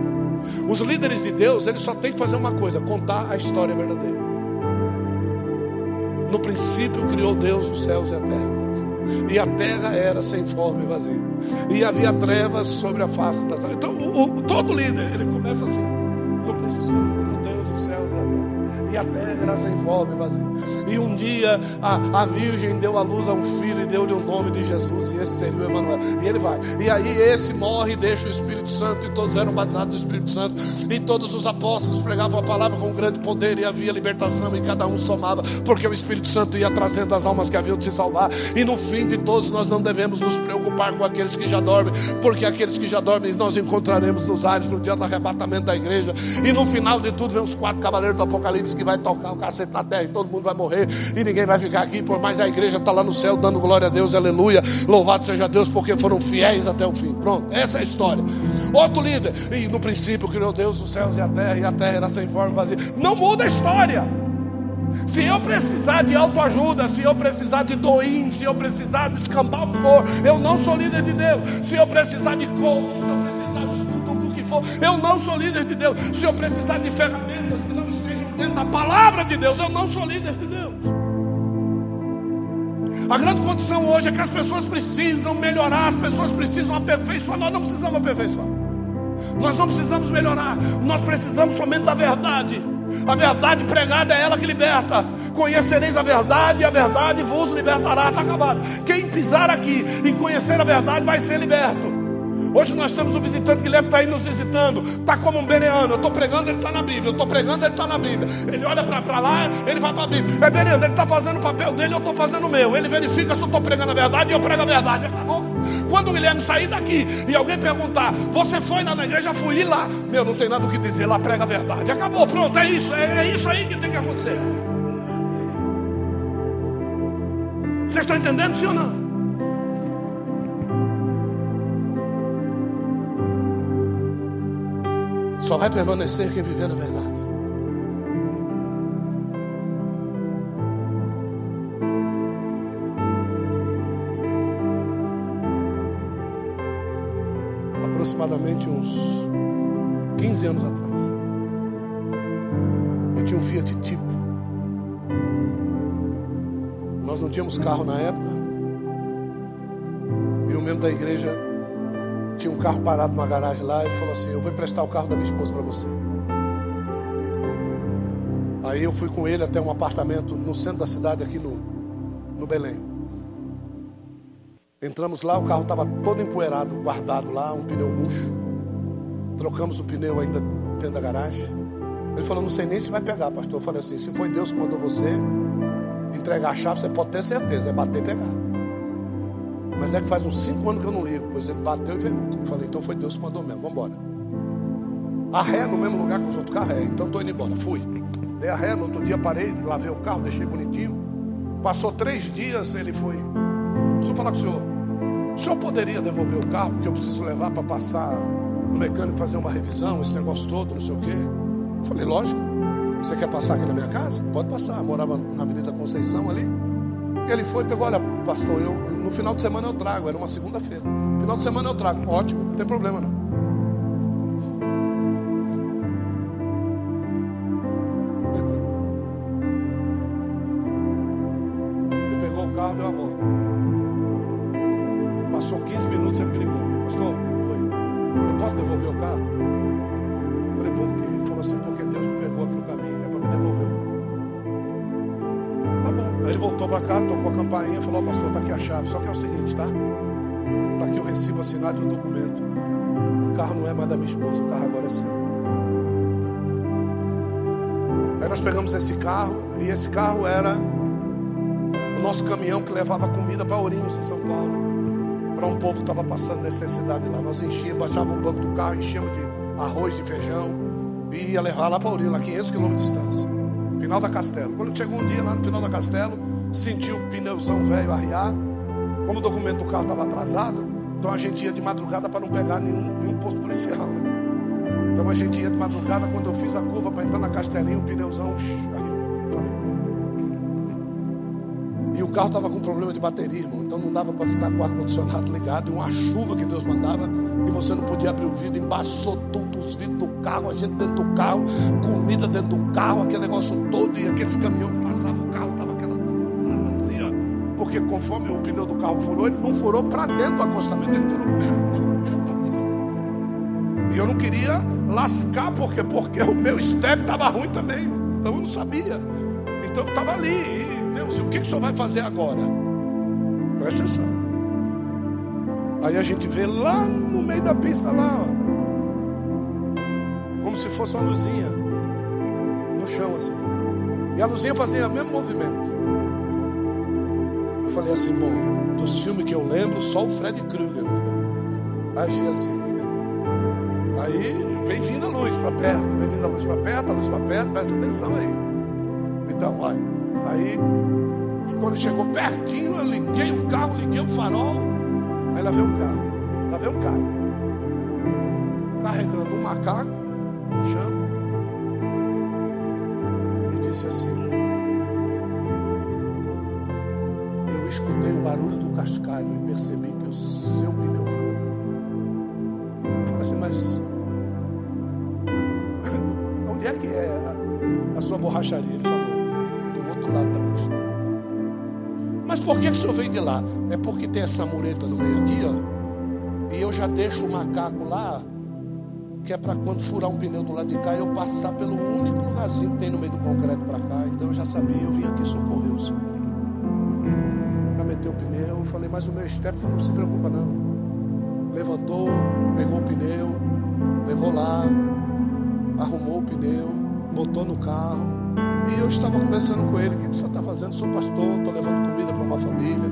Os líderes de Deus, eles só têm que fazer uma coisa: contar a história verdadeira. No princípio criou Deus os céus e a terra. E a terra era sem forma e vazia. E havia trevas sobre a face das águas. Então, o, o, todo líder, ele começa assim: no princípio Deus os céus e a terra era sem forma e vazia. E um dia a, a Virgem deu à luz a um filho e deu-lhe o nome de Jesus, e esse seria o Emanuel. E ele vai. E aí esse morre e deixa o Espírito Santo, e todos eram batizados do Espírito Santo, e todos os apóstolos pregavam a palavra com grande poder, e havia libertação, e cada um somava, porque o Espírito Santo ia trazendo as almas que haviam de se salvar. E no fim de todos nós não devemos nos preocupar com aqueles que já dormem, porque aqueles que já dormem nós encontraremos nos ares no dia do arrebatamento da igreja. E no final de tudo vem os quatro cavaleiros do Apocalipse que vai tocar o cacete na terra e todo mundo vai morrer e ninguém vai ficar aqui, por mais a igreja está lá no céu dando glória a Deus, aleluia. Louvado seja Deus porque foram fiéis até o fim. Pronto, essa é a história. Outro líder, e no princípio criou Deus os céus e a terra, e a terra era sem forma vazia. Não muda a história. Se eu precisar de autoajuda, se eu precisar de doim, se eu precisar de escambar o eu não sou líder de Deus. Se eu precisar de coach, se eu precisar de estudo for, eu não sou líder de Deus. Se eu precisar de ferramentas que não estejam dentro da palavra de Deus, eu não sou líder de Deus. A grande condição hoje é que as pessoas precisam melhorar, as pessoas precisam aperfeiçoar. Nós não precisamos aperfeiçoar. Nós não precisamos melhorar. Nós precisamos somente da verdade. A verdade pregada é ela que liberta. Conhecereis a verdade e a verdade vos libertará. Está acabado. Quem pisar aqui e conhecer a verdade vai ser liberto. Hoje nós temos um visitante Guilherme está aí nos visitando, está como um bereano. Eu estou pregando, ele está na Bíblia. Eu estou pregando, ele está na Bíblia. Ele olha para lá, ele vai para a Bíblia. É bereano, ele está fazendo o papel dele, eu estou fazendo o meu. Ele verifica se eu estou pregando a verdade e eu prego a verdade. Acabou. Quando o Guilherme sair daqui e alguém perguntar, você foi na igreja? Fui lá. Meu, não tem nada o que dizer, lá prega a verdade. Acabou, pronto, é isso. É, é isso aí que tem que acontecer. Vocês estão entendendo, sim ou não? Só vai permanecer quem viver na verdade. Aproximadamente uns 15 anos atrás, eu tinha um Fiat Tipo. Nós não tínhamos carro na época. E o membro da igreja tinha um carro parado numa garagem lá. Ele falou assim: Eu vou emprestar o carro da minha esposa para você. Aí eu fui com ele até um apartamento no centro da cidade, aqui no, no Belém. Entramos lá, o carro estava todo empoeirado, guardado lá, um pneu murcho. Trocamos o pneu ainda dentro da garagem. Ele falou: Não sei nem se vai pegar, pastor. Eu falei assim: Se foi Deus que mandou você entregar a chave, você pode ter certeza, é bater e pegar. Mas é que faz uns cinco anos que eu não ligo. Pois ele bateu e. Eu falei, então foi Deus que mandou mesmo, vamos embora. A ré no mesmo lugar que os outros carros, é, então estou indo embora. Fui. Dei a ré, no outro dia parei, lavei o carro, deixei bonitinho. Passou três dias, ele foi. Preciso falar com o senhor. O senhor poderia devolver o carro, porque eu preciso levar para passar no mecânico fazer uma revisão, esse negócio todo, não sei o quê. Falei, lógico. Você quer passar aqui na minha casa? Pode passar. Morava na Avenida Conceição ali. Ele foi, pegou, olha, pastor, eu, no final de semana eu trago, era uma segunda-feira. Final de semana eu trago, ótimo, não tem problema não. Assinado o documento. O carro não é mais da minha esposa, o carro agora é seu. Aí nós pegamos esse carro, e esse carro era o nosso caminhão que levava comida para Ourinhos, em São Paulo. Para um povo que estava passando necessidade lá. Nós enchíamos, baixávamos o banco do carro, enchíamos de arroz, de feijão, E ia levar lá para Urina, lá 500 quilômetros de distância. Final da Castelo. Quando chegou um dia lá no final da Castelo, sentiu o pneuzão velho arriar. Como o documento do carro estava atrasado, então a gente ia de madrugada para não pegar nenhum, nenhum posto policial. Né? Então a gente ia de madrugada, quando eu fiz a curva para entrar na Castelinho, o pneuzão E o carro estava com problema de bateria, irmão. Então não dava para ficar com o ar-condicionado ligado. E uma chuva que Deus mandava, e você não podia abrir o vidro, embaçou tudo, os vidros do carro, a gente dentro do carro, comida dentro do carro, aquele negócio todo, e aqueles caminhões que passavam, o carro estava. Porque conforme o pneu do carro furou, ele não furou para dentro do acostamento, ele furou dentro da pista. E eu não queria lascar, porque porque o meu step estava ruim também. Então eu não sabia. Então eu estava ali. E, Deus, o que, que o senhor vai fazer agora? Presta atenção. Aí a gente vê lá no meio da pista, lá, como se fosse uma luzinha no chão assim. E a luzinha fazia o mesmo movimento. Falei assim, bom, dos filmes que eu lembro, só o Fred Krueger agia assim. Aí vem vindo a luz para perto, vem vindo a luz para perto, a luz para perto, presta atenção aí. Então, olha, aí quando chegou pertinho, eu liguei o carro, liguei o farol, aí lá veio o carro, lá veio o cara, carregando um macaco no chão, e disse assim: e percebi que o seu pneu foi. Falei assim, mas [LAUGHS] que é a, sua borracharia? Ele falou, do outro lado da pista. Mas por que o senhor veio de lá? É porque tem essa mureta no meio aqui, ó. E eu já deixo o macaco lá, que é para quando furar um pneu do lado de cá, eu passar pelo único lugarzinho que tem no meio do concreto para cá. Então eu já sabia, eu vim aqui falei, mas o meu step não se preocupa não. Levantou, pegou o pneu, levou lá, arrumou o pneu, botou no carro. E eu estava conversando com ele: o que você está fazendo? Sou pastor, estou levando comida para uma família,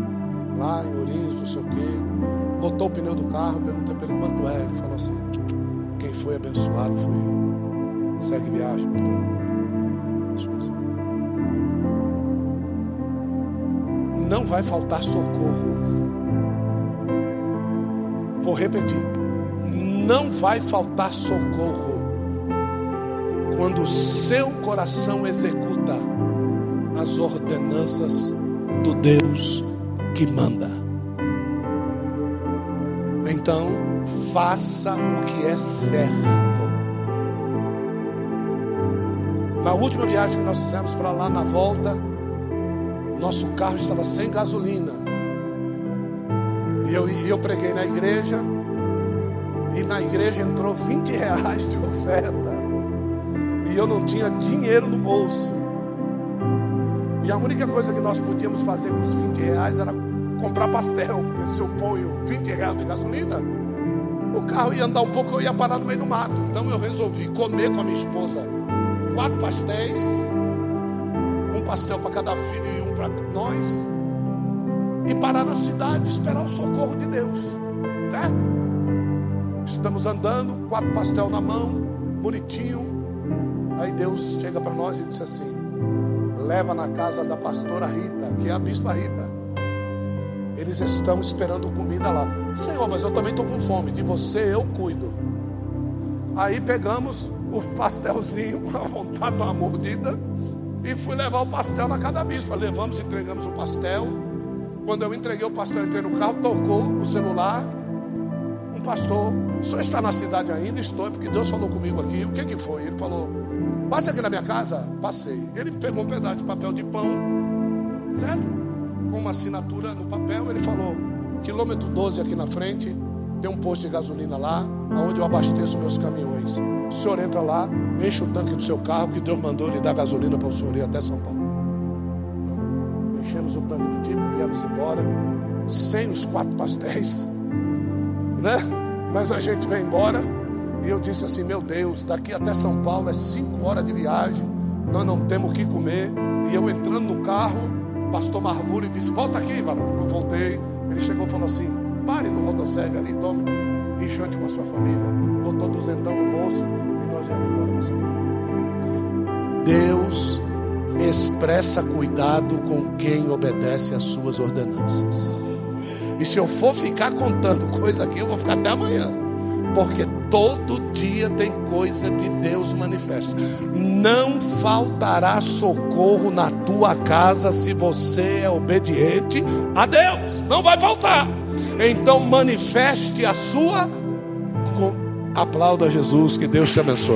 lá em Ourinhos, não sei o quê. Botou o pneu do carro, perguntei para ele quanto é. Ele falou assim: quem foi abençoado fui eu. Segue viagem, patrão. Vai faltar socorro. Vou repetir. Não vai faltar socorro quando o seu coração executa as ordenanças do Deus que manda. Então, faça o que é certo. Na última viagem que nós fizemos para lá, na volta, nosso carro estava sem gasolina. E eu, eu preguei na igreja. E na igreja entrou 20 reais de oferta eu não tinha dinheiro no bolso. E a única coisa que nós podíamos fazer com os 20 reais era comprar pastel. Porque se eu ponho 20 reais de gasolina, o carro ia andar um pouco, eu ia parar no meio do mato. Então eu resolvi comer com a minha esposa quatro pastéis, pastel para cada filho e um para nós, e parar na cidade, esperar o socorro de Deus, certo? Estamos andando, quatro pastel na mão, bonitinho, Aí Deus chega para nós e diz assim: leva na casa da pastora Rita, que é a bispa Rita. Eles estão esperando comida lá. Senhor, mas eu também estou com fome. De você eu cuido. Aí pegamos o [LAUGHS] pastelzinho para vontade de uma mordida e fui levar o pastel na casa da bispa. Levamos, entregamos o pastel. Quando eu entreguei o pastel, entrei no carro, tocou o celular. Um pastor, o senhor está na cidade ainda? Estou, porque Deus falou comigo aqui. O que, que foi? Ele falou: Passe aqui na minha casa? Passei. Ele pegou um pedaço de papel de pão, certo? Com uma assinatura no papel. Ele falou: quilômetro 12 aqui na frente, tem um posto de gasolina lá, onde eu abasteço meus caminhões. O senhor entra lá, enche o tanque do seu carro, que Deus mandou lhe dar gasolina para o senhor ir até São Paulo. Enchemos o tanque do tipo, viemos embora, sem os quatro pastéis, né? Mas a gente vem embora. E eu disse assim: Meu Deus, daqui até São Paulo é cinco horas de viagem, nós não temos o que comer. E eu entrando no carro, pastor Marmúrio disse: Volta aqui, varão. Eu voltei. Ele chegou e falou assim: Pare no rodosseg ali, tome. E jante com a sua família. Botou duzentão no bolso e nós vamos embora. Deus expressa cuidado com quem obedece às suas ordenanças. E se eu for ficar contando [LAUGHS] coisa aqui, eu vou ficar até amanhã. Porque todo dia tem coisa de Deus manifesta. Não faltará socorro na tua casa se você é obediente a Deus. Não vai faltar. Então manifeste a sua. Aplauda Jesus, que Deus te abençoe.